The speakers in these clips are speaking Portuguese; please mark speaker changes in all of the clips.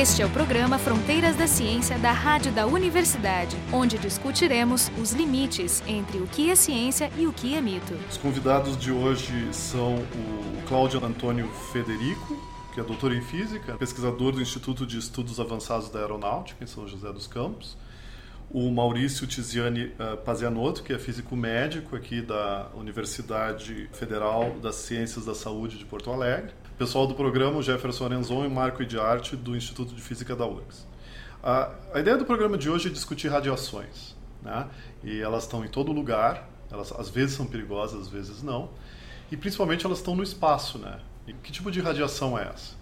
Speaker 1: Este é o programa Fronteiras da Ciência da Rádio da Universidade, onde discutiremos os limites entre o que é ciência e o que é mito.
Speaker 2: Os convidados de hoje são o Cláudio Antônio Federico, que é doutor em física, pesquisador do Instituto de Estudos Avançados da Aeronáutica em São José dos Campos, o Maurício Tiziani uh, Pazianotto, que é físico médico aqui da Universidade Federal das Ciências da Saúde de Porto Alegre, pessoal do programa, Jefferson Arenzon e Marco Idiarte, do Instituto de Física da URGS. A, a ideia do programa de hoje é discutir radiações, né? e elas estão em todo lugar, elas às vezes são perigosas, às vezes não, e principalmente elas estão no espaço. Né? E que tipo de radiação é essa?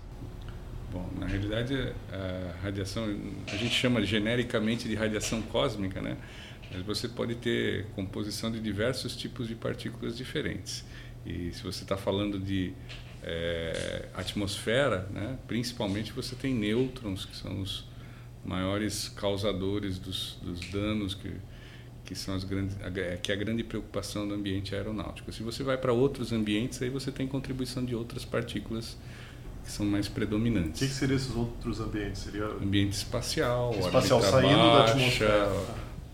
Speaker 3: Bom, na realidade, a radiação, a gente chama genericamente de radiação cósmica, né? Mas você pode ter composição de diversos tipos de partículas diferentes. E se você está falando de é, atmosfera, né, principalmente você tem nêutrons, que são os maiores causadores dos, dos danos que, que são as grandes que é a grande preocupação do ambiente aeronáutico. Se você vai para outros ambientes, aí você tem contribuição de outras partículas que são mais predominantes.
Speaker 2: O que, que seriam esses outros ambientes? Seria
Speaker 3: ambiente espacial,
Speaker 2: espacial saindo
Speaker 3: baixa,
Speaker 2: da atmosfera,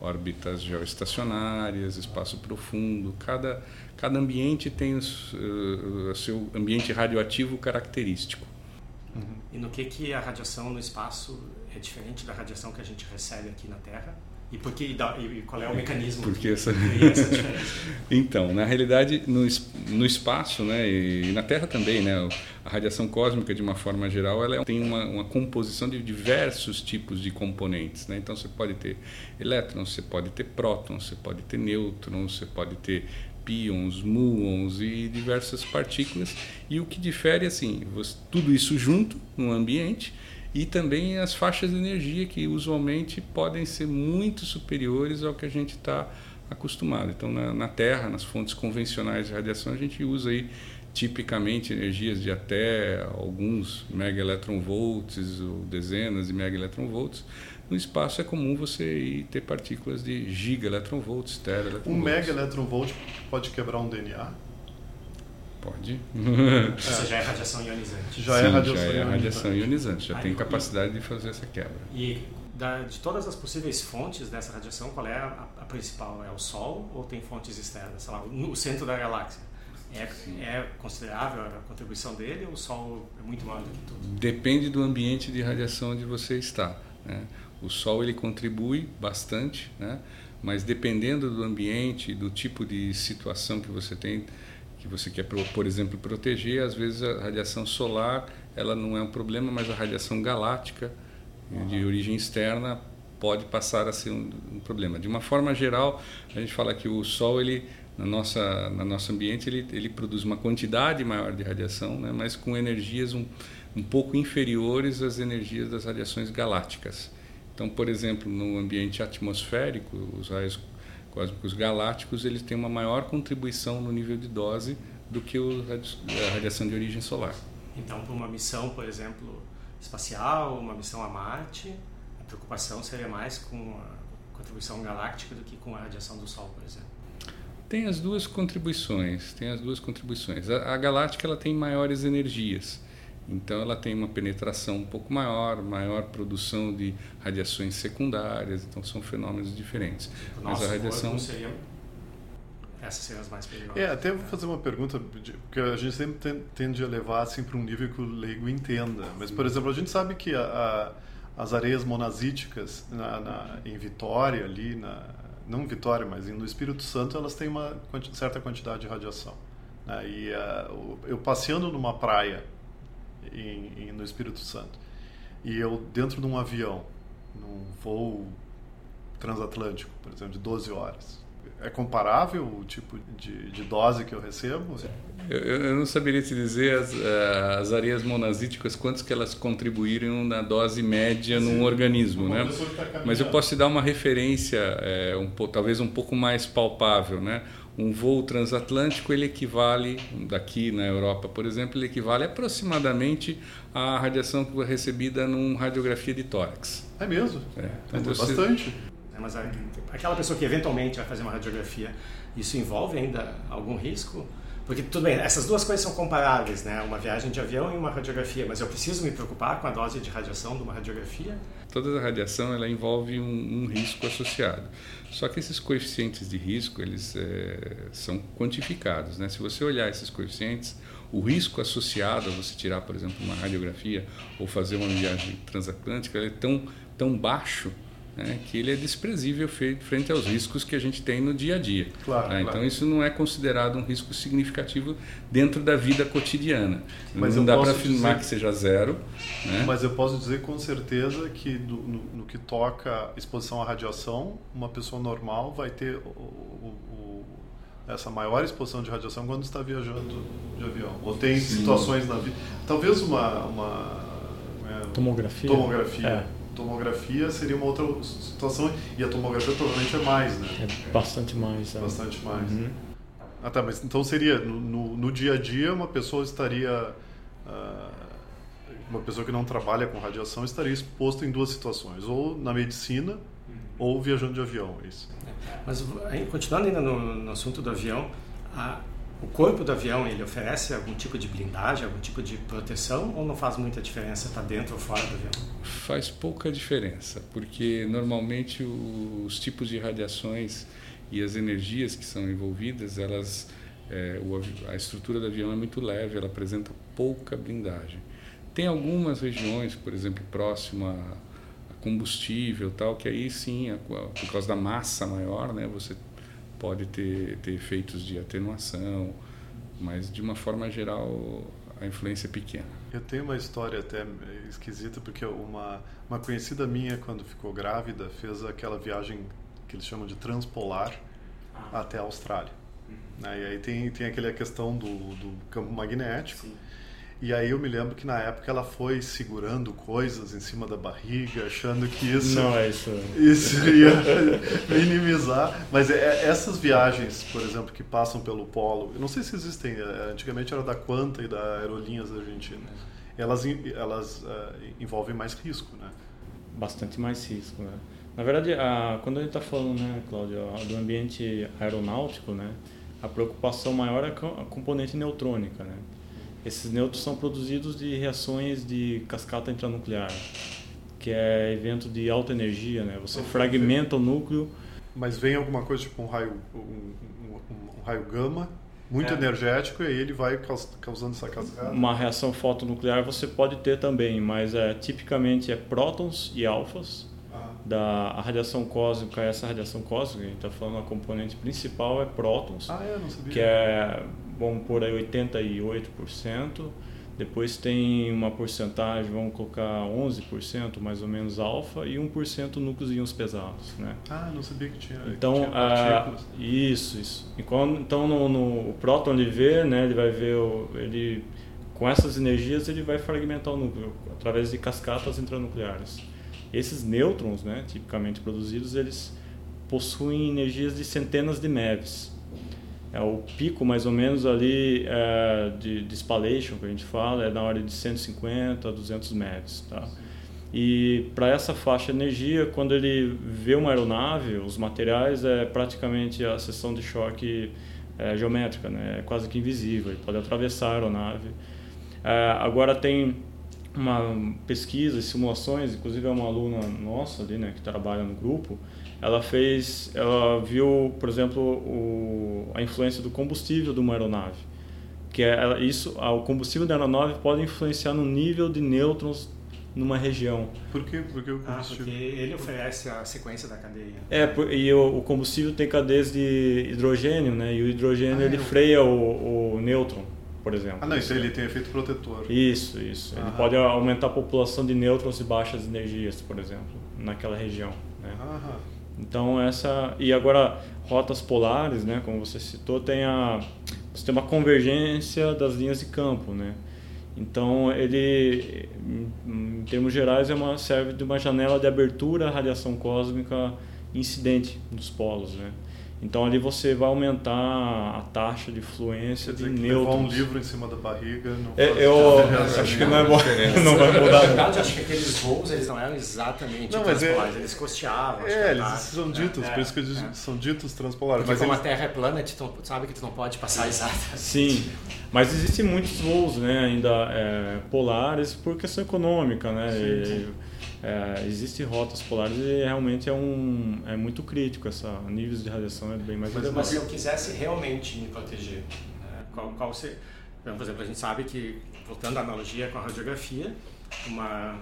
Speaker 3: órbitas geoestacionárias, espaço profundo. Cada cada ambiente tem o uh, seu ambiente radioativo característico.
Speaker 4: Uhum. E no que que a radiação no espaço é diferente da radiação que a gente recebe aqui na Terra? E, por que, e qual é o mecanismo
Speaker 3: Porque essa...
Speaker 4: essa diferença?
Speaker 3: então, na realidade, no, no espaço né, e na Terra também, né, a radiação cósmica, de uma forma geral, ela tem uma, uma composição de diversos tipos de componentes. Né? Então, você pode ter elétrons, você pode ter prótons, você pode ter nêutrons, você pode ter pions, muons e diversas partículas. E o que difere, assim, tudo isso junto no ambiente e também as faixas de energia que usualmente podem ser muito superiores ao que a gente está acostumado. Então, na, na, Terra, nas fontes convencionais de radiação, a gente usa aí tipicamente energias de até alguns megaelectronvolts ou dezenas de megaelectronvolts no espaço é comum você ter partículas de gigaelectronvolts, teraelectronvolts.
Speaker 2: Um megaelectronvolt pode quebrar um DNA?
Speaker 3: Pode.
Speaker 4: Isso já é radiação ionizante.
Speaker 3: Já Sim, é radiação, já é ionizante. radiação ionizante. Já Aí, tem capacidade de fazer essa quebra.
Speaker 4: E da, de todas as possíveis fontes dessa radiação, qual é a, a, principal? É o Sol ou tem fontes externas? Sei lá, no centro da galáxia. É, é, considerável a contribuição dele ou o Sol é muito maior do que tudo?
Speaker 3: Depende do ambiente de radiação onde você está. Né? O sol ele contribui bastante, né? mas dependendo do ambiente, do tipo de situação que você tem, que você quer, por exemplo, proteger, às vezes a radiação solar ela não é um problema, mas a radiação galáctica uhum. de origem externa pode passar a ser um, um, problema. De uma forma geral, a gente fala que o Sol ele na nossa na nosso ambiente ele, ele produz uma quantidade maior de radiação, né? mas com energias um, um pouco inferiores às energias das radiações galácticas. Então, por exemplo, no ambiente atmosférico, os raios cósmicos galácticos eles têm uma maior contribuição no nível de dose do que a radiação de origem solar.
Speaker 4: Então, para uma missão, por exemplo, espacial, uma missão a Marte, a preocupação seria mais com a contribuição galáctica do que com a radiação do Sol, por exemplo.
Speaker 3: Tem as duas contribuições, tem as duas contribuições. A, a galáctica ela tem maiores energias. Então ela tem uma penetração um pouco maior, maior produção de radiações secundárias, então são fenômenos diferentes.
Speaker 4: Mas a radiação seria essas seriam as mais perigosas.
Speaker 2: É, até vou fazer uma pergunta, porque a gente sempre tende a levar assim para um nível que o leigo entenda. Mas, por exemplo, a gente sabe que a, a, as areias monazíticas na, na, em Vitória, ali, na, não em Vitória, mas no Espírito Santo, elas têm uma certa quantidade de radiação. Né? E uh, eu passeando numa praia em, em, no Espírito Santo. E eu, dentro de um avião, num voo transatlântico, por exemplo, de 12 horas, é comparável o tipo de, de dose que eu recebo?
Speaker 3: Eu, eu, não saberia te dizer as, eh, as areias monazíticas, quantos que elas contribuíram na dose média Sim, num organismo, né? Tá Mas eu posso te dar uma referência, é, um, talvez um pouco mais palpável, né? Um voo transatlântico ele equivale daqui na Europa por exemplo ele equivale aproximadamente à radiação que foi recebida numa radiografia de tórax.
Speaker 2: É mesmo? É, então é você... bastante.
Speaker 4: É, mas aquela pessoa que eventualmente vai fazer uma radiografia isso envolve ainda algum risco Porque tudo bem, essas duas coisas são comparáveis, né? Uma viagem de avião e uma radiografia, mas eu preciso me preocupar com a dose de radiação de uma radiografia?
Speaker 3: Toda a radiação ela envolve um, um risco associado. Só que esses coeficientes de risco eles é, são quantificados, né? Se você olhar esses coeficientes, o risco associado a você tirar, por exemplo, uma radiografia ou fazer uma viagem transatlântica é tão tão baixo né, que ele é desprezível frente aos riscos que a gente tem no dia a dia.
Speaker 2: Claro,
Speaker 3: né?
Speaker 2: claro.
Speaker 3: Então isso não é considerado um risco significativo dentro da vida cotidiana.
Speaker 2: Mas
Speaker 3: não dá para afirmar
Speaker 2: dizer-
Speaker 3: que seja zero. Né?
Speaker 2: Mas eu posso dizer com certeza que do- no, no que toca exposição à radiação, uma pessoa normal vai ter o- o- o- essa maior exposição de radiação quando está viajando de avião. Ou tem
Speaker 3: Sim.
Speaker 2: situações na vida. Talvez uma, uma é,
Speaker 5: Tomografia?
Speaker 2: tomografia.
Speaker 5: É.
Speaker 2: Tomografia seria uma outra situação e a tomografia provavelmente é mais, né?
Speaker 5: É bastante mais. é.
Speaker 2: Bastante mais.
Speaker 5: Uhum.
Speaker 2: Ah, tá, mas então seria no, no, no dia a dia uma pessoa estaria ah, uma pessoa que não trabalha com radiação estaria exposta em duas situações, ou na medicina ou viajando de avião, é isso.
Speaker 4: Mas continuando ainda no, no assunto do avião, a- o corpo do avião ele oferece algum tipo de blindagem, algum tipo de proteção ou não faz muita diferença estar dentro ou fora do avião?
Speaker 3: Faz pouca diferença, porque normalmente os tipos de radiações e as energias que são envolvidas, elas, é, a estrutura do avião é muito leve, ela apresenta pouca blindagem. Tem algumas regiões, por exemplo, próximo a, combustível, tal, que aí sim, por causa da massa maior, né, você pode ter, ter efeitos de atenuação, mas de uma forma geral a influência é pequena.
Speaker 2: Eu tenho uma história até esquisita porque uma uma conhecida minha quando ficou grávida fez aquela viagem que eles chamam de transpolar até a Austrália. Né? E aí tem tem aquela questão do, do campo magnético. E aí eu me lembro que na época ela foi segurando coisas em cima da barriga, achando que isso
Speaker 5: Não, é isso.
Speaker 2: isso ia minimizar. Mas é- essas viagens, por exemplo, que passam pelo polo, eu não sei se existem, é, antigamente era da Quanta e da Aerolinhas da Argentina. Elas, elas eh, envolvem mais risco, né?
Speaker 5: Bastante mais risco, né? Na verdade, a, quando a gente está falando, né, Cláudio, do ambiente aeronáutico, né, a preocupação maior é a componente neutrônica, né? Esses nêutrons são produzidos de reações de cascata intranuclear, que é evento de alta energia, né? Você fragmenta o núcleo
Speaker 2: Mas vem alguma coisa tipo um raio, um, um- um raio gama, muito
Speaker 5: É.
Speaker 2: energético, e aí ele vai caus- causando essa cascata.
Speaker 5: Uma reação fotonuclear você pode ter também, mas é, tipicamente é prótons e alfas.
Speaker 2: Ah,
Speaker 5: Da a radiação cósmica, essa radiação cósmica, a gente está falando a componente principal é prótons,
Speaker 2: ah, é, não sabia.
Speaker 5: que é, vamos por aí, 88%. Depois tem uma porcentagem, vamos colocar 11% mais ou menos alfa e 1% núcleos íons pesados, né?
Speaker 2: Ah, não sabia que tinha, que
Speaker 5: Então,
Speaker 2: tinha
Speaker 5: ah, isso, isso. Então, no, no- o próton ele vê, né, ele vai ver, o, ele, com essas energias, ele vai fragmentar o núcleo através de cascatas intranucleares. Esses nêutrons, né, tipicamente produzidos, eles possuem energias de centenas de MeVs. É, o pico, mais ou menos, ali é, de, de spallation, que a gente fala, é na ordem de 150 a 200 MeVs. Tá? E para essa faixa de energia, quando ele vê uma aeronave, os materiais é praticamente a seção de choque é, geométrica, né? é quase que invisível, ele pode atravessar a aeronave. É, agora tem uma pesquisa simulações, inclusive é uma aluna nossa ali, né, que trabalha no grupo, ela fez, ela viu, por exemplo, o, a influência do combustível de uma aeronave, que é ela- isso, o combustível da aeronave pode influenciar no nível de nêutrons numa região.
Speaker 2: Por quê? Porque o
Speaker 4: Ah,
Speaker 2: combustível...
Speaker 4: porque ele oferece a sequência da cadeia.
Speaker 5: É, por- e o, o combustível tem cadeias de hidrogênio, né? E o hidrogênio
Speaker 2: Ah,
Speaker 5: ele
Speaker 2: é.
Speaker 5: freia o, o nêutron, por exemplo.
Speaker 2: Ah, não, então ele tem efeito protetor.
Speaker 5: Isso, isso. Ele
Speaker 2: Aham.
Speaker 5: pode aumentar a população de nêutrons de baixas energias, por exemplo, naquela região. Né?
Speaker 2: Aham.
Speaker 5: Então essa e agora rotas polares, né, como você citou, tem a você tem uma convergência das linhas de campo, né? Então ele, em, termos gerais, é uma serve de uma janela de abertura à radiação cósmica incidente nos polos, né? Então ali você vai aumentar a taxa de fluência de nêutrons.
Speaker 2: um livro em cima da barriga não
Speaker 5: é, Eu acho que não é bom, não vai mudar.
Speaker 4: Na verdade, acho que aqueles voos eles não eram exatamente não, transpolares, é, eles costeavam.
Speaker 2: É, eles são ditos, é, por isso que eles é. são ditos transpolares.
Speaker 4: Porque
Speaker 2: mas
Speaker 4: como
Speaker 2: eles...
Speaker 4: a Terra é plana, tu sabe que tu não pode passar exatamente.
Speaker 5: Sim, mas existem muitos voos né, ainda é, polares por questão econômica, né? Sim, sim. É, Existem rotas polares e realmente é, um, é muito crítico, essa níveis de radiação é bem mais
Speaker 4: Mas, mas se eu quisesse realmente me proteger, né, qual, qual seria? Por exemplo, a gente sabe que, voltando à analogia com a radiografia, uma,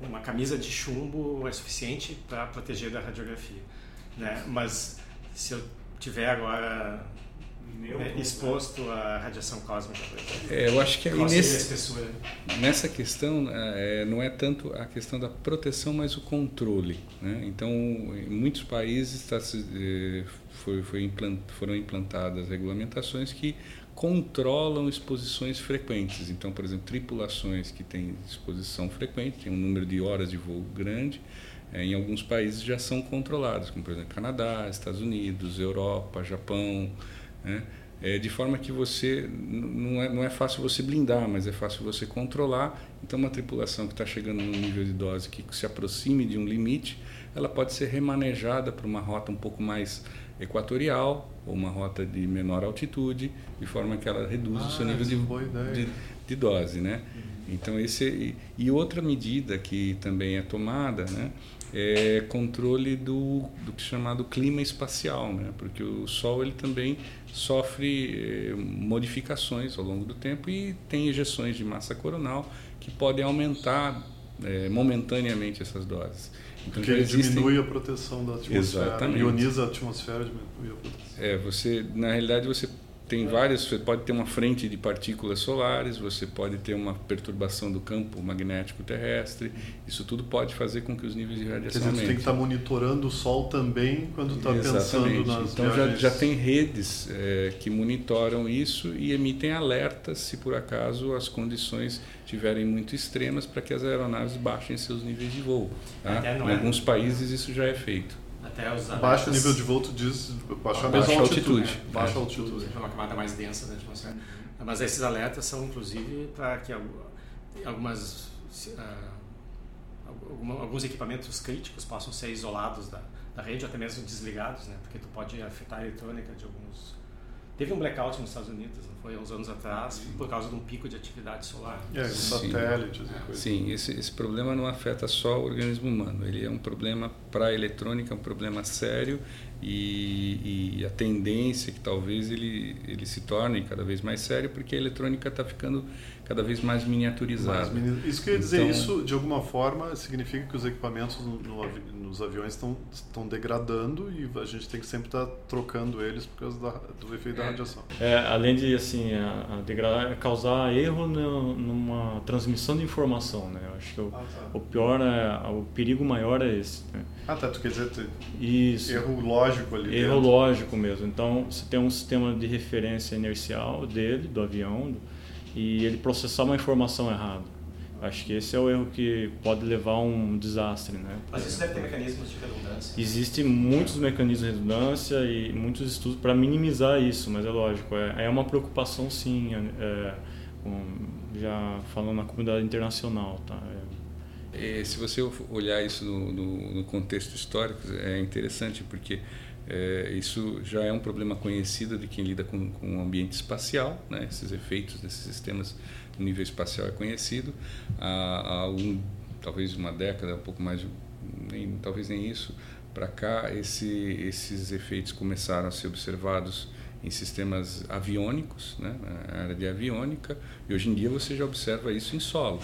Speaker 4: uma camisa de chumbo é suficiente para proteger da radiografia. Né? Mas se eu tiver agora exposto à radiação cósmica.
Speaker 3: É, eu acho que aí nesse, nessa questão é, não é tanto a questão da proteção, mas o controle. Né? Então, em muitos países é, foi, foi implant, foram implantadas regulamentações que controlam exposições frequentes. Então, por exemplo, tripulações que têm exposição frequente, tem um número de horas de voo grande, é, em alguns países já são controladas, como por exemplo Canadá, Estados Unidos, Europa, Japão. Né? É, de forma que você não é, não é fácil você blindar, mas é fácil você controlar. Então, uma tripulação que está chegando num nível de dose que se aproxime de um limite, ela pode ser remanejada para uma rota um pouco mais equatorial ou uma rota de menor altitude, de forma que ela reduz ah, o seu nível de, de, de, dose, né? Então esse e outra medida que também é tomada, né? É controle do, do que é chamado clima espacial, né? porque o Sol ele também sofre eh, modificações ao longo do tempo e tem ejeções de massa coronal que podem aumentar eh, momentaneamente essas doses.
Speaker 2: Então, Porque existem... diminui a proteção da atmosfera, Exatamente. ioniza a atmosfera, diminui a proteção.
Speaker 3: É, você, na realidade você tem várias, você pode ter uma frente de partículas solares, você pode ter uma perturbação do campo magnético terrestre, isso tudo pode fazer com que os níveis de radiação
Speaker 2: Quer dizer, você tem que estar monitorando o Sol também quando está pensando nas
Speaker 3: Então já, já tem redes é, que monitoram isso e emitem alertas se por acaso as condições estiverem muito extremas para que as aeronaves baixem seus níveis de voo. Tá? Em é alguns países isso já é feito.
Speaker 2: Até os Baixo nível de voo, tu diz baixar a mesma altitude. altitude.
Speaker 4: É. Baixa altitude. É uma camada mais densa da atmosfera. Mas esses alertas são, inclusive, para que algumas, uh, alguns equipamentos críticos possam ser isolados da, da rede, ou até mesmo desligados, né? porque tu pode afetar a eletrônica de alguns Teve um blackout nos Estados Unidos, não foi? Uns anos atrás, por causa de um pico de atividade solar.
Speaker 2: É, satélites e coisas.
Speaker 3: Sim, esse, esse problema não afeta só o organismo humano. Ele é um problema para a eletrônica, é um problema sério e, e, a tendência é que talvez ele, ele se torne cada vez mais sério porque a eletrônica está ficando cada vez mais miniaturizada.
Speaker 2: Mais Isso quer dizer, então, isso de alguma forma significa que os equipamentos no, no, nos aviões estão, estão degradando e a gente tem que sempre estar tá trocando eles por causa da, do efeito da radiação.
Speaker 5: É, além de assim, a, a degradar, é causar erro no, numa transmissão de informação, né? Eu acho que o, ah, tá. o pior, é, o perigo maior é esse. Né?
Speaker 2: Ah, tá. Tu quer dizer
Speaker 5: Isso.
Speaker 2: erro lógico ali
Speaker 5: Erro dentro. lógico mesmo. Então, você tem um sistema de referência inercial dele, do avião, e ele processar uma informação errada. Acho que esse é o erro que pode levar a um desastre, né?
Speaker 4: Mas isso deve ter mecanismos de redundância.
Speaker 5: Existem muitos mecanismos de redundância e muitos estudos para minimizar isso, mas é lógico, é, é uma preocupação sim, é, é já falando na comunidade internacional, tá?
Speaker 3: É. se você olhar isso no, no, no, contexto histórico, é interessante porque é, isso já é um problema conhecido de quem lida com, com o ambiente espacial, né? esses efeitos desses sistemas no nível espacial é conhecido. Há, há um, talvez uma década, um pouco mais, nem, talvez nem isso, para cá, esse, esses efeitos começaram a ser observados em sistemas aviônicos, né? na área de aviônica, e hoje em dia você já observa isso em solo,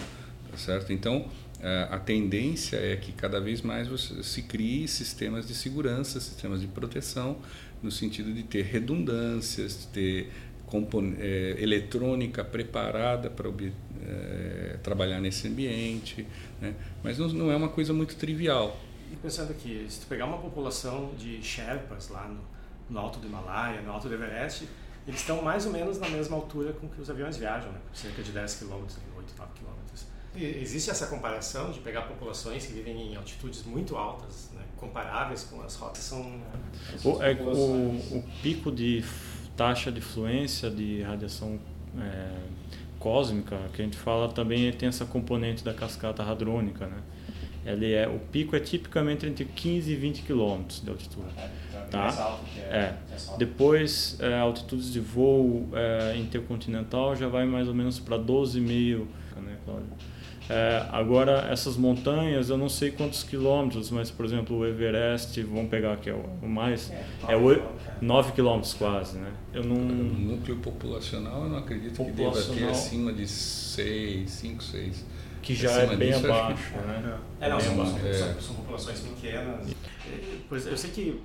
Speaker 3: tá certo? Então, é, a tendência é que cada vez mais se crie sistemas de segurança, sistemas de proteção, no sentido de ter redundâncias, de ter é, eletrônica preparada para é, trabalhar nesse ambiente, né? mas não, não, é uma coisa muito trivial.
Speaker 4: E pensando aqui, se tu pegar uma população de Sherpas lá no, no alto do Himalaia, no alto do Everest, eles estão mais ou menos na mesma altura com que os aviões viajam, né? cerca de 10 km, 8, 9 km. Existe essa comparação de pegar populações que vivem em altitudes muito altas, né, comparáveis com as rotas são.
Speaker 5: O, é, o, o pico de taxa de fluência de radiação é, cósmica que a gente fala também tem essa componente da cascata hadrônica, né? Ele é o pico é tipicamente entre 15 e 20 quilômetros de altitude. Tá? É. Depois, é, altitudes de voo é, intercontinental já vai mais ou menos para 12,5, né, Cláudio? É, agora, essas montanhas, eu não sei quantos quilômetros, mas, por exemplo, o Everest, vamos pegar aqui, é o mais, é 9 quilômetros quase, né?
Speaker 3: Eu não... O núcleo populacional, eu não acredito que deva ter acima de 6, 5, 6.
Speaker 5: Que já é bem abaixo,
Speaker 4: né? É, não, são, são, são, são populações pequenas. Pois eu sei que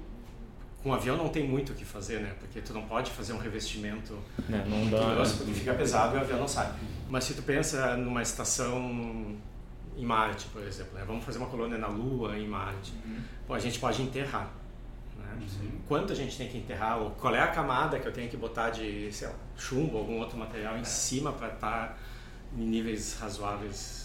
Speaker 4: com um avião não tem muito o que fazer, né? Porque tu não pode fazer um revestimento
Speaker 5: é, não dá,
Speaker 4: grosso, porque fica pesado e o avião não sai. Mas se tu pensa numa estação em Marte, por exemplo, né? vamos fazer uma colônia na Lua em Marte, uhum. Bom, a gente pode enterrar. Né? Uhum. Quanto a gente tem que enterrar? Ou qual é a camada que eu tenho que botar de sei lá, chumbo, algum outro material em cima para estar tá em níveis razoáveis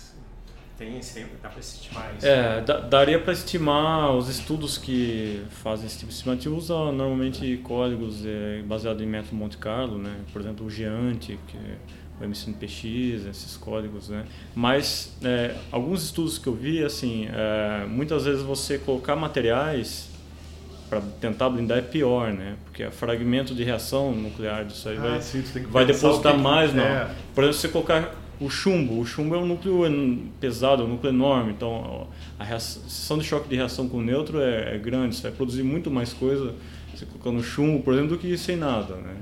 Speaker 4: tem tempo, dá para estimar isso?
Speaker 5: É, daria para estimar os estudos que fazem esse tipo de estimativa usam normalmente códigos é, baseados em método Monte Carlo, né? Por exemplo, o Geante, que é o MCNPX, esses códigos, né? Mas é, alguns estudos que eu vi, assim, é, muitas vezes você colocar materiais para tentar blindar é pior, né? Porque é fragmento de reação nuclear disso aí ah, vai, sim, vai depositar que... mais, não. É. Por exemplo, você colocar o chumbo. O chumbo é um núcleo pesado, um núcleo enorme, então a reação de choque de reação com o neutro é, é grande, você vai produzir muito mais coisa você colocando chumbo, por exemplo, do que sem nada, né?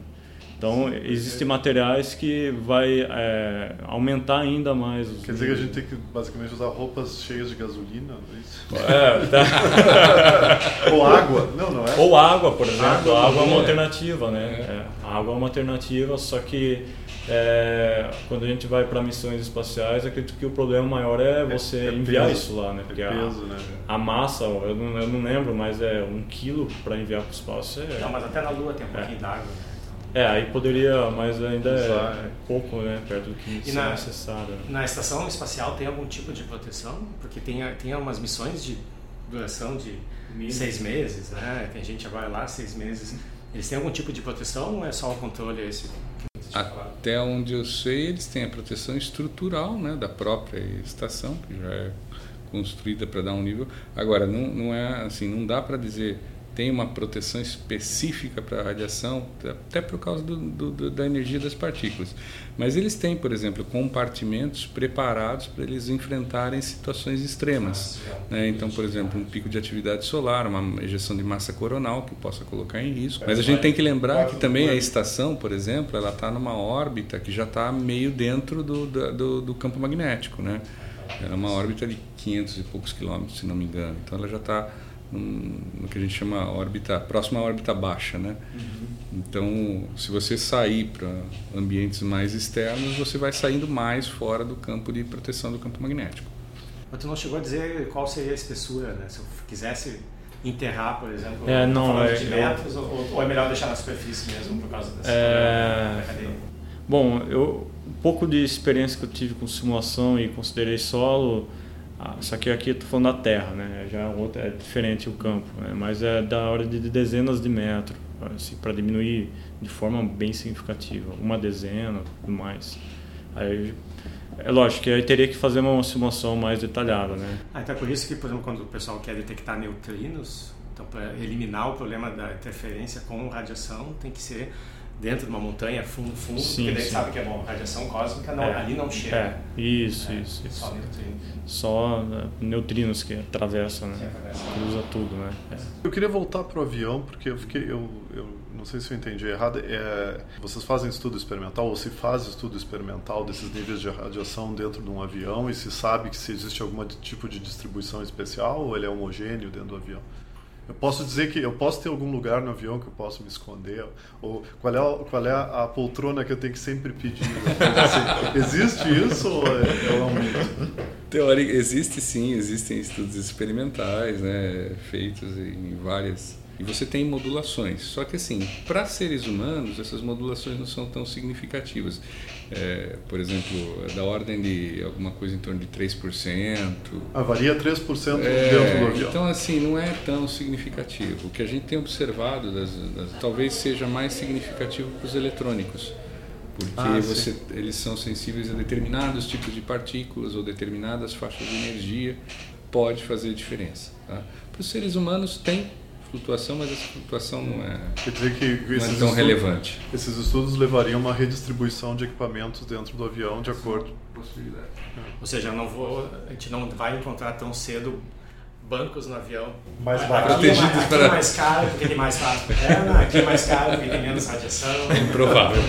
Speaker 5: Então, existem materiais que vai é, aumentar ainda mais os
Speaker 2: Quer dizer que a gente tem que basicamente usar roupas cheias de gasolina, não é isso?
Speaker 5: É, tá.
Speaker 2: Ou água. Não, não é?
Speaker 5: Ou água, por exemplo. Água, a água é uma alternativa, né? É. A água é uma alternativa, só que é, quando a gente vai para missões espaciais, acredito que o problema maior é, é você é, enviar peso, isso lá, né?
Speaker 2: Porque peso,
Speaker 5: a,
Speaker 2: né?
Speaker 5: a, massa, eu não, eu não lembro, mas é um quilo para enviar para o espaço. É,
Speaker 4: não, mas até na Lua tem um pouquinho d'água.
Speaker 5: É, aí poderia, mas ainda é, pouco, né, perto do que
Speaker 4: na,
Speaker 5: necessário.
Speaker 4: Na estação espacial tem algum tipo de proteção? Porque tem, tem algumas missões de duração de seis meses, né? Tem gente agora lá seis meses. Eles têm algum tipo de proteção ou é só o controle esse?
Speaker 3: Até onde eu sei, eles têm a proteção estrutural né, da própria estação, que já é construída para dar um nível. Agora, não, não é assim, não dá para dizer tem uma proteção específica para a radiação, até por causa do, do, da energia das partículas. Mas eles têm, por exemplo, compartimentos preparados para eles enfrentarem situações extremas. Né? Então, por exemplo, um pico de atividade solar, uma ejeção de massa coronal que possa colocar em risco. Mas a gente tem que lembrar que também a estação, por exemplo, ela está numa órbita que já está meio dentro do, do, do campo magnético. Né? É uma órbita de 500 e poucos quilômetros, se não me engano. Então, ela já está no que a gente chama órbita próxima à órbita baixa, né? Uhum. Então, se você sair para ambientes mais externos, você vai saindo mais fora do campo de proteção do campo magnético.
Speaker 4: Mas tu não chegou a dizer qual seria a espessura, né? Se eu quisesse enterrar, por exemplo,
Speaker 5: é, não,
Speaker 4: é, de metros, eu... ou, ou, é melhor deixar na superfície mesmo por causa dessa
Speaker 5: é... Bom, eu um pouco de experiência que eu tive com simulação e considerei solo ah, só que aqui estou falando da terra, né? Já é, é diferente o campo, né? mas é da hora de dezenas de metros, assim, para diminuir de forma bem significativa, uma dezena, tudo mais. Aí, é lógico que aí teria que fazer uma simulação mais detalhada, né?
Speaker 4: Ah, então é por isso que, por exemplo, quando o pessoal quer detectar neutrinos, então para eliminar o problema da interferência com radiação, tem que ser dentro de uma montanha, fundo, fundo, sim, porque daí sim. sabe que é bom, radiação cósmica não, é, ali não chega.
Speaker 5: É, isso, é, isso, isso. Só neutrinos. Só né, neutrinos que atravessam, né? Usa tudo, né? É.
Speaker 2: Eu queria voltar para o avião, porque eu fiquei, eu, eu não sei se eu entendi errado, é, vocês fazem estudo experimental, ou se faz estudo experimental desses níveis de radiação dentro de um avião, e se sabe que se existe algum tipo de distribuição especial, ou ele é homogêneo dentro do avião? Eu posso dizer que eu posso ter algum lugar no avião que eu posso me esconder? Ou qual é, qual é a, poltrona que eu tenho que sempre pedir? Assim, existe isso ou é, é um mito?
Speaker 3: Teórica, existe sim, existem estudos experimentais né, feitos em várias E você tem modulações. Só que assim, para seres humanos, essas modulações não são tão significativas. É, por exemplo, da ordem de alguma coisa em torno de 3%.
Speaker 2: Ah, varia 3%
Speaker 3: É,
Speaker 2: dentro do avião.
Speaker 3: então, assim, não é tão significativo. O que a gente tem observado, das, das- talvez seja mais significativo para os eletrônicos. Porque
Speaker 2: Ah,
Speaker 3: você, eles são sensíveis a determinados tipos de partículas ou determinadas faixas de energia, pode fazer diferença. Tá? Para os seres humanos tem flutuação, mas essa flutuação não é,
Speaker 2: Quer dizer que
Speaker 3: não é
Speaker 2: esses,
Speaker 3: tão
Speaker 2: estudos,
Speaker 3: relevante.
Speaker 2: esses estudos levariam a uma redistribuição de equipamentos dentro do avião de acordo.
Speaker 3: Possibilidade.
Speaker 4: Ou seja, vou, a gente não vai encontrar tão cedo bancos no avião.
Speaker 2: Mais
Speaker 4: Aqui
Speaker 2: barato.
Speaker 4: é mais-
Speaker 3: Protegidos
Speaker 4: aqui
Speaker 3: para-
Speaker 4: é mais caro porque tem mais fácil perna, aqui é mais caro porque tem menos radiação,
Speaker 3: Provável.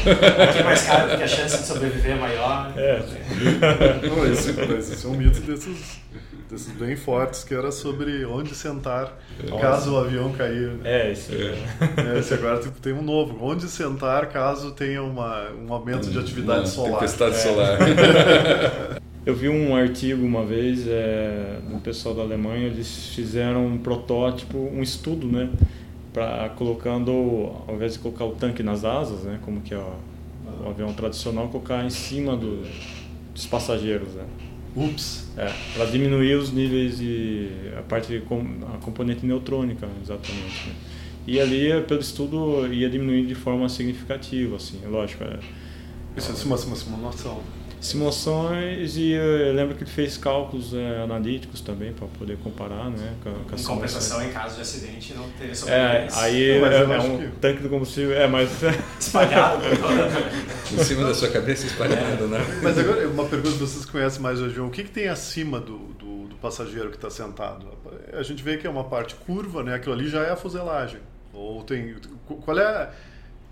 Speaker 4: aqui é mais caro porque a chance de sobreviver é maior.
Speaker 5: É,
Speaker 2: Não, esse, esse é um mito desses, desses bem fortes que era sobre onde sentar caso o avião cair. né?
Speaker 5: é isso.
Speaker 2: É, Esse agora tipo, tem um novo. Onde sentar caso tenha uma, um aumento de atividade
Speaker 3: Uma
Speaker 2: solar.
Speaker 3: Tempestade
Speaker 5: É.
Speaker 3: solar.
Speaker 5: Eu vi um artigo uma vez é, do pessoal da Alemanha, eles fizeram um protótipo, um estudo, né, para colocando, ao invés de colocar o tanque nas asas, né, como que é o, o avião tradicional, colocar em cima do, dos passageiros, né,
Speaker 2: Ups.
Speaker 5: é, para diminuir os níveis de a parte de com, a componente neutrônica, exatamente. Né. E ali, pelo estudo, ia diminuir de forma significativa, assim, lógico. É,
Speaker 2: Isso é uma, uma simulação.
Speaker 5: Simulações e eu lembro que ele fez cálculos é, analíticos também para poder comparar, né, com, com as
Speaker 4: compensação em caso de acidente não ter
Speaker 5: É, aí é, é um
Speaker 2: que-
Speaker 5: tanque do combustível, é, mas
Speaker 4: espalhado
Speaker 3: em cima da sua cabeça espalhado, né?
Speaker 2: Mas agora, uma pergunta, vocês conhecem mais o avião. O que, que tem acima do, do, do passageiro que está sentado? A gente vê que é uma parte curva, né? Aquilo ali já é a fuselagem. Ou tem... Qual é...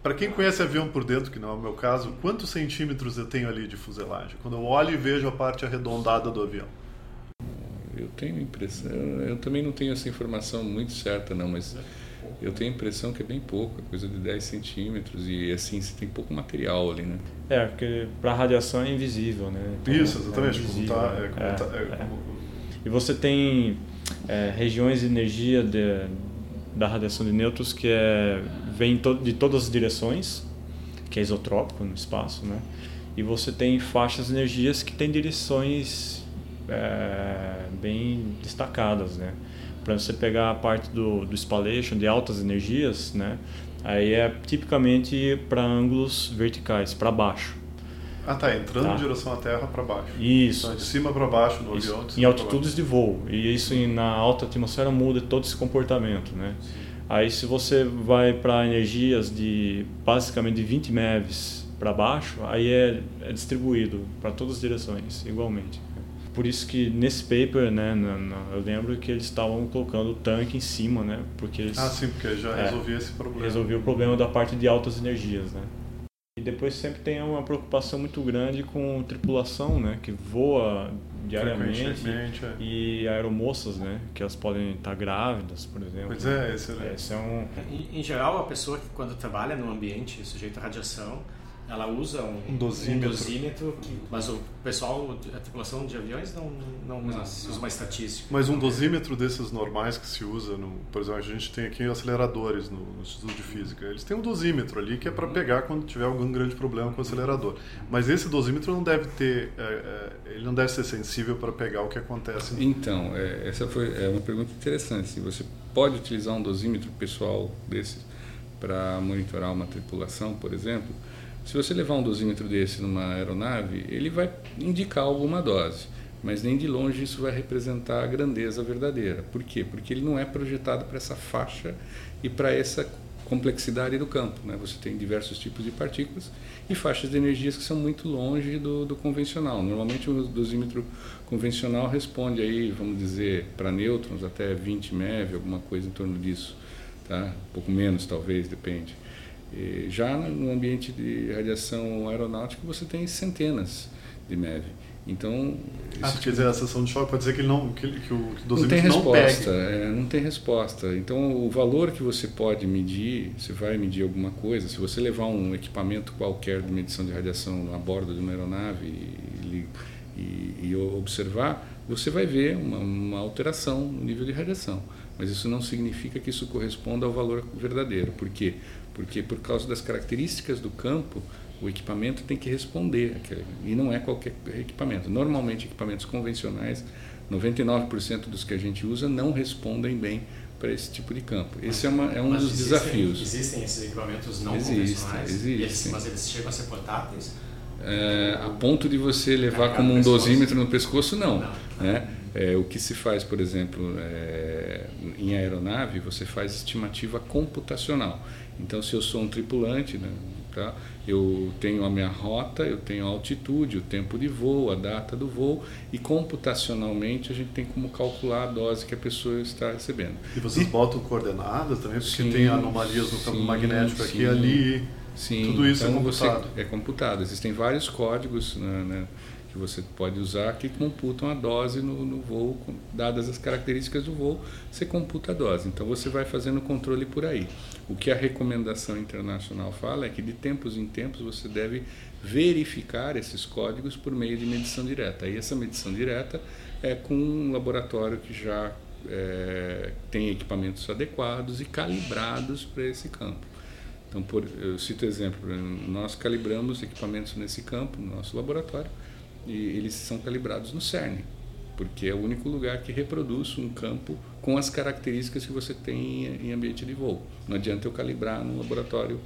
Speaker 2: Para quem conhece avião por dentro, que não é o meu caso, quantos centímetros eu tenho ali de fuselagem? Quando eu olho e vejo a parte arredondada do avião.
Speaker 3: Eu tenho a impressão, eu também não tenho essa informação muito certa não, mas eu tenho a impressão que é bem pouco, é coisa de 10 centímetros e assim, você tem pouco material ali, né?
Speaker 5: é, porque para radiação é invisível, né? Então,
Speaker 2: Isso, exatamente.
Speaker 5: É
Speaker 2: como
Speaker 5: invisível,
Speaker 2: tá,
Speaker 5: né?
Speaker 2: é, como
Speaker 5: É,
Speaker 2: tá- é
Speaker 5: é.
Speaker 2: como-
Speaker 5: E você tem é, regiões de energia de, da radiação de nêutrons que é, vem de todas as direções, que é isotrópico no espaço, né? E você tem faixas de energias que têm direções é, bem destacadas, né? Para você pegar a parte do, do spallation, de altas energias, né? Aí é tipicamente para ângulos verticais, para baixo.
Speaker 2: Ah, tá. Entrando
Speaker 5: Tá.
Speaker 2: em direção à Terra para baixo.
Speaker 5: Isso.
Speaker 2: Então, de cima para baixo no
Speaker 5: Isso,
Speaker 2: avião. de
Speaker 5: em altitudes de voo. E isso na alta atmosfera muda todo esse comportamento, né? Aí se você vai para energias de basicamente de 20 MeVs para baixo, aí é, é distribuído para todas as direções igualmente. Por isso que nesse paper, né, na- na- eu lembro que eles estavam colocando o tanque em cima, né? Porque eles
Speaker 2: Ah, sim, porque já
Speaker 5: É.
Speaker 2: resolvia esse problema.
Speaker 5: resolviam o problema da parte de altas energias, né? E depois sempre tem uma preocupação muito grande com tripulação, né, que voa diariamente
Speaker 2: é.
Speaker 5: e aeromoças, né, que elas podem estar grávidas, por exemplo.
Speaker 2: Pois é, esse é-
Speaker 5: Esse é um
Speaker 4: Em, em geral, a pessoa que quando trabalha no ambiente sujeito à radiação, ela usa um,
Speaker 2: Um dosímetro.
Speaker 4: dosímetro, que- mas o pessoal, a tripulação de aviões não, não, não usa uma estatística.
Speaker 2: Mas um dosímetro desses normais que se usa, no, por exemplo, a gente tem aqui aceleradores no, no Instituto de Física. Eles têm um dosímetro ali que é para pegar quando tiver algum grande problema com o acelerador. Mas esse dosímetro não deve ter, é, é, ele não deve ser sensível para pegar o que acontece.
Speaker 3: Então, é, essa foi é uma pergunta interessante. Se você pode utilizar um dosímetro pessoal desses para monitorar uma tripulação, por exemplo, se você levar um dosímetro desse numa aeronave, ele vai indicar alguma dose, mas nem de longe isso vai representar a grandeza verdadeira. Por quê? Porque ele não é projetado para essa faixa e para essa complexidade do campo. Né? Você tem diversos tipos de partículas e faixas de energias que são muito longe do, do convencional. Normalmente o dosímetro convencional responde aí, vamos dizer, para nêutrons até 20 MeV, alguma coisa em torno disso, tá? Um pouco menos talvez, depende. Já no ambiente de radiação aeronáutica você tem centenas de MeV. Então,
Speaker 2: Ah, quer dizer, a sessão de choque pode dizer que, ele não, que, que o que o
Speaker 3: não tem
Speaker 2: dosímetro não,
Speaker 3: resposta,
Speaker 2: pegue.
Speaker 3: é, não tem resposta. Então, o valor que você pode medir, você vai medir alguma coisa, se você levar um equipamento qualquer de medição de radiação a bordo de uma aeronave e, e- e e observar, você vai ver uma, uma alteração no nível de radiação. Mas isso não significa que isso corresponda ao valor verdadeiro. Por quê? Porque por causa das características do campo, o equipamento tem que responder. E não é qualquer equipamento. Normalmente, equipamentos convencionais, 99% dos que a gente usa não respondem bem para esse tipo de campo. Esse é, uma, é um mas dos
Speaker 4: existem,
Speaker 3: desafios.
Speaker 4: Existem esses equipamentos não existem, convencionais? Existem. Eles, mas eles chegam a ser portáteis?
Speaker 3: É, a ponto de você levar como um dosímetro no pescoço, não. não. Né? É, o que se faz, por exemplo, é, em aeronave, você faz estimativa computacional. Então, se eu sou um tripulante, né, tá? eu tenho a minha rota, eu tenho a altitude, o tempo de voo, a data do voo, e computacionalmente a gente tem como calcular a dose que a pessoa está recebendo.
Speaker 2: E vocês e, botam coordenadas também, porque sim, tem anomalias no campo sim, magnético aqui e ali.
Speaker 3: Sim,
Speaker 2: tudo isso é
Speaker 3: então
Speaker 2: é computado.
Speaker 3: É computado. Existem vários códigos né, né, que você pode usar que computam a dose no, no voo, dadas as características do voo, você computa a dose. Então você vai fazendo o controle por aí. O que a recomendação internacional fala é que de tempos em tempos você deve verificar esses códigos por meio de medição direta. E essa medição direta é com um laboratório que já é, tem equipamentos adequados e calibrados para esse campo. Então, por, eu cito exemplo, nós calibramos equipamentos nesse campo, no nosso laboratório, e eles são calibrados no CERN, porque é o único lugar que reproduz um campo com as características que você tem em ambiente de voo. Não adianta eu calibrar no laboratório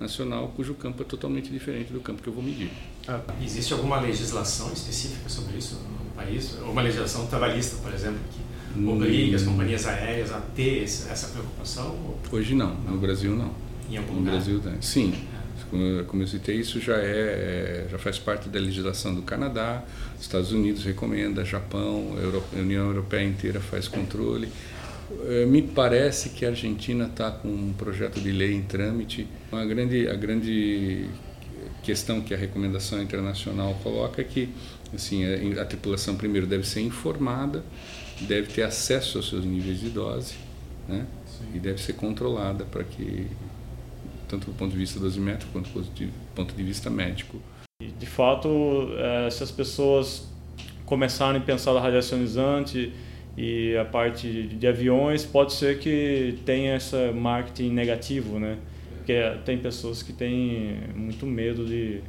Speaker 3: nacional, cujo campo é totalmente diferente do campo que eu vou medir.
Speaker 4: Ah, existe alguma legislação específica sobre isso no país? Uma legislação trabalhista, por exemplo, que obriga hum. as companhias aéreas a ter essa preocupação?
Speaker 3: Hoje não, no Brasil não.
Speaker 4: Em algum
Speaker 3: no
Speaker 4: lugar?
Speaker 3: Brasil, sim. Como, como eu citei, isso já é, já faz parte da legislação do Canadá, Estados Unidos recomenda, Japão, União Europeia inteira faz controle. Eh, me parece que a Argentina está com um projeto de lei em trâmite. A grande, a grande questão que a recomendação internacional coloca é que assim, a, a tripulação, primeiro, deve ser informada, deve ter acesso aos seus níveis de dose né? e deve ser controlada para que tanto do ponto de vista dosimétrico quanto do ponto de vista médico.
Speaker 5: De fato, é, se as pessoas começarem a pensar na radiacionizante e a parte de aviões, pode ser que tenha esse marketing negativo, né? Porque tem pessoas que têm muito medo de,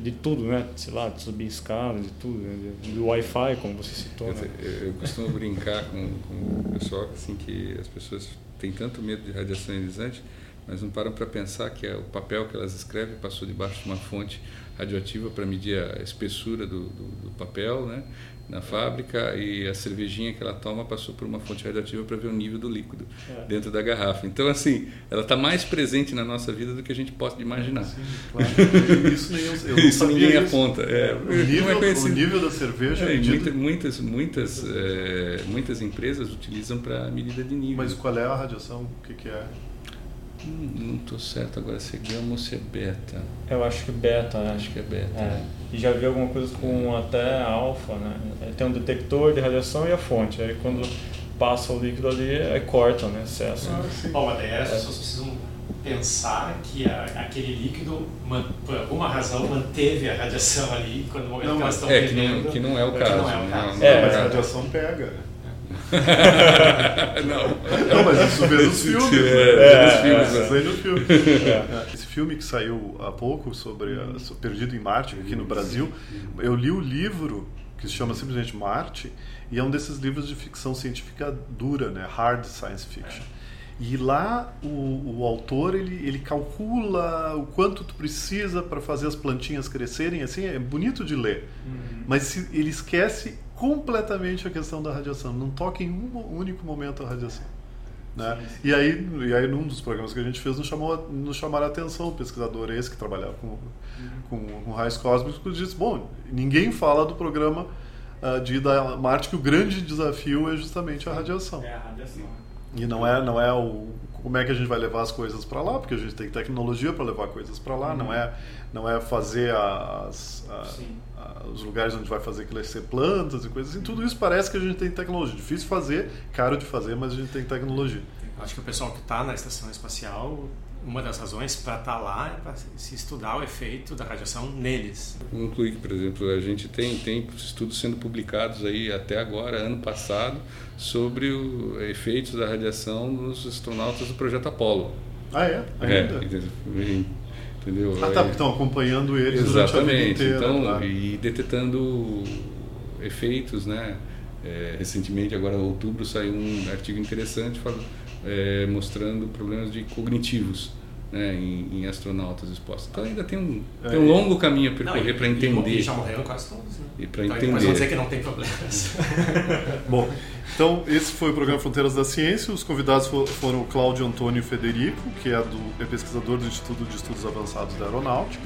Speaker 5: de tudo, né? Sei lá, de subir escada, de tudo, né? do Wi-Fi, como você citou. Né?
Speaker 3: Eu, costumo brincar com, com o pessoal assim que as pessoas têm tanto medo de radiação ionizante mas não param para pensar que é o papel que elas escrevem passou debaixo de uma fonte radioativa para medir a espessura do, do, do, papel né, na fábrica e a cervejinha que ela toma passou por uma fonte radioativa para ver o nível do líquido é. dentro da garrafa. Então, assim, ela está mais presente na nossa vida do que a gente possa imaginar. Sim,
Speaker 2: claro. Isso, nem eu, eu
Speaker 3: isso ninguém isso. aponta. É,
Speaker 2: o, nível, é o, nível, da cerveja é,
Speaker 3: medido... muitas, muitas, muitas empresas utilizam para medida de nível.
Speaker 2: Mas qual é a radiação? O que, que é?
Speaker 3: Hum, não estou certo agora se é gama ou se é beta.
Speaker 5: Eu acho que beta, né?
Speaker 3: Acho que é beta.
Speaker 5: É. E já vi alguma coisa com até alfa, né? Tem um detector de radiação e a fonte. Aí quando passa o líquido ali, aí corta, né? Excesso.
Speaker 4: Ah, Bom, mas daí as pessoas precisam pensar que a, aquele líquido, por alguma razão, manteve a radiação ali quando o momento não, que elas estão
Speaker 3: é, que não, que não é o caso. Não é o
Speaker 2: caso. Não, é, mas a radiação pega.
Speaker 3: não.
Speaker 2: não, mas isso vê nos filmes. É,
Speaker 3: é, nos filmes, é,
Speaker 2: no filme. É. Esse filme que saiu há pouco sobre a, Perdido em Marte, aqui no Brasil, eu li o livro que se chama simplesmente Marte, e é um desses livros de ficção científica dura, né? Hard science fiction. E lá o, o autor ele, ele calcula o quanto tu precisa para fazer as plantinhas crescerem, assim é bonito de ler. Uhum. Mas se, ele esquece completamente a questão da radiação, não toca em um único momento a radiação. Né? Sim, sim. E, aí, e aí, num dos programas que a gente fez, nos, chamou, nos chamaram a atenção, o pesquisador esse que trabalhava com, uhum. com, com raios cósmicos, disse: Bom, ninguém fala do programa uh, de da Marte, que o grande desafio é justamente a radiação.
Speaker 4: É a radiação.
Speaker 2: E não é, não é o como é que a gente vai levar as coisas para lá, porque a gente tem tecnologia para levar coisas para lá, uhum. não é não é fazer as, as, os lugares onde vai fazer crescer plantas e coisas assim. Tudo isso parece que a gente tem tecnologia. Difícil fazer, caro de fazer, mas a gente tem tecnologia.
Speaker 4: Acho que o pessoal que está na estação espacial uma das razões para estar tá lá é para se estudar o efeito da radiação neles.
Speaker 3: Que, por exemplo, a gente tem, tem estudos sendo publicados aí até agora, ano passado, sobre os efeitos da radiação nos astronautas do projeto Apollo.
Speaker 2: Ah, é?
Speaker 3: Ainda? É, entendeu?
Speaker 2: Ah, tá, estão acompanhando eles
Speaker 3: Exatamente.
Speaker 2: durante a vida inteira.
Speaker 3: Então,
Speaker 2: tá?
Speaker 3: e detectando efeitos, né? É, recentemente, agora em outubro, saiu um artigo interessante falando, é, mostrando problemas de cognitivos né, em, em, astronautas expostos. Então ainda tem um, é, tem um longo caminho a percorrer para entender.
Speaker 4: E já morreram quase todos. Né?
Speaker 3: E para
Speaker 4: então,
Speaker 3: entender.
Speaker 4: Mas vão dizer que não tem problemas.
Speaker 2: Bom, então esse foi o programa Fronteiras da Ciência. Os convidados foram o Cláudio Antônio Federico, que é, do, é pesquisador do Instituto de Estudos Avançados da Aeronáutica,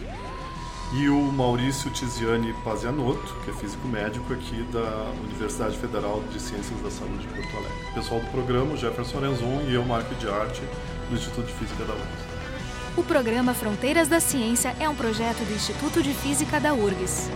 Speaker 2: e o Maurício Tiziani Pazianotto, que é físico médico aqui da Universidade Federal de Ciências da Saúde de Porto Alegre. Pessoal do programa, Jefferson Arenzon e eu, Marco de Arte, do Instituto de Física da UFRGS.
Speaker 1: O programa Fronteiras da Ciência é um projeto do Instituto de Física da URGS.